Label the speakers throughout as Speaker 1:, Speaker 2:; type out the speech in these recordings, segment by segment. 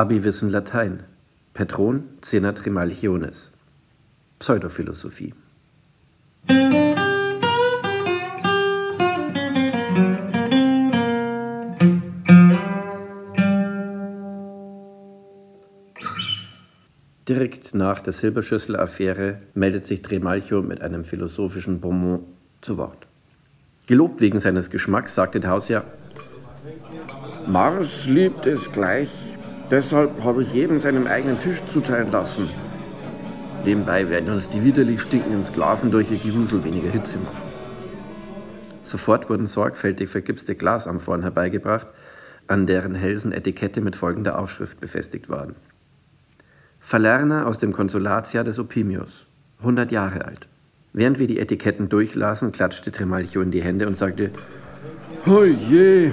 Speaker 1: Abi-Wissen Latein. Petron, Cena Trimalchiones. Pseudophilosophie. Direkt nach der Silberschüssel-Affäre meldet sich Tremalchio mit einem philosophischen Bonmot zu Wort. Gelobt wegen seines Geschmacks sagte der Hausherr, Mars liebt es gleich, deshalb habe ich jedem seinen eigenen Tisch zuteilen lassen. Nebenbei werden uns die widerlich stinkenden Sklaven durch ihr Gewusel weniger Hitze machen. Sofort wurden sorgfältig vergipste Glasamphoren herbeigebracht, an deren Hälsen Etikette mit folgender Aufschrift befestigt waren. Verlerner aus dem Konsulatjahr des Opimius, 100 Jahre alt. Während wir die Etiketten durchlasen, klatschte Tremalchio in die Hände und sagte, Oje,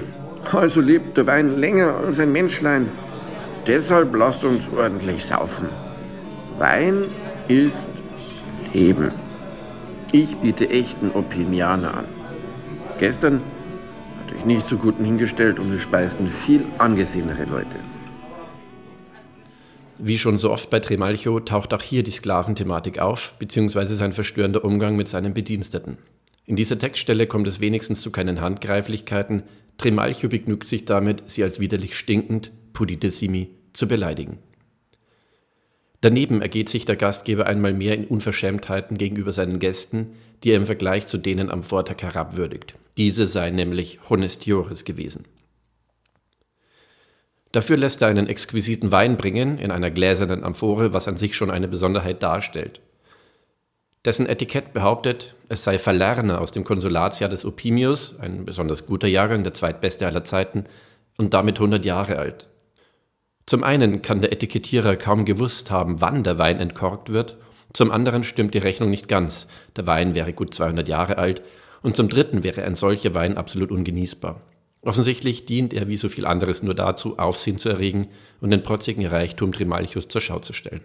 Speaker 1: also lebt der Wein länger als ein Menschlein. Deshalb lasst uns ordentlich saufen. Wein ist Leben. Ich biete echten Opimianer an. Gestern hatte ich nicht so guten hingestellt und es speisten viel angesehenere Leute.
Speaker 2: Wie schon so oft bei Tremalcho taucht auch hier die Sklaventhematik auf, beziehungsweise sein verstörender Umgang mit seinen Bediensteten. In dieser Textstelle kommt es wenigstens zu keinen Handgreiflichkeiten. Tremalcho begnügt sich damit, sie als widerlich stinkend, puditissimi, zu beleidigen. Daneben ergeht sich der Gastgeber einmal mehr in Unverschämtheiten gegenüber seinen Gästen, die er im Vergleich zu denen am Vortag herabwürdigt. Diese seien nämlich Honestiores gewesen. Dafür lässt er einen exquisiten Wein bringen in einer gläsernen Amphore, was an sich schon eine Besonderheit darstellt. Dessen Etikett behauptet, es sei Verlerner aus dem Konsulatsjahr des Opimius, ein besonders guter Jahrgang, der zweitbeste aller Zeiten, und damit 100 Jahre alt. Zum einen kann der Etikettierer kaum gewusst haben, wann der Wein entkorkt wird, zum anderen stimmt die Rechnung nicht ganz, der Wein wäre gut 200 Jahre alt, und zum dritten wäre ein solcher Wein absolut ungenießbar. Offensichtlich dient er wie so viel anderes nur dazu, Aufsehen zu erregen und den protzigen Reichtum Trimalchios zur Schau zu stellen.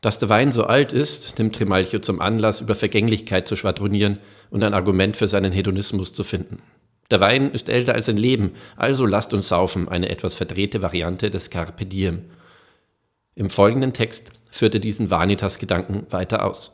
Speaker 2: Dass der Wein so alt ist, nimmt Trimalchio zum Anlass, über Vergänglichkeit zu schwadronieren und ein Argument für seinen Hedonismus zu finden. Der Wein ist älter als ein Leben, also lasst uns saufen, eine etwas verdrehte Variante des Carpe Diem. Im folgenden Text führt er diesen Vanitas-Gedanken weiter aus.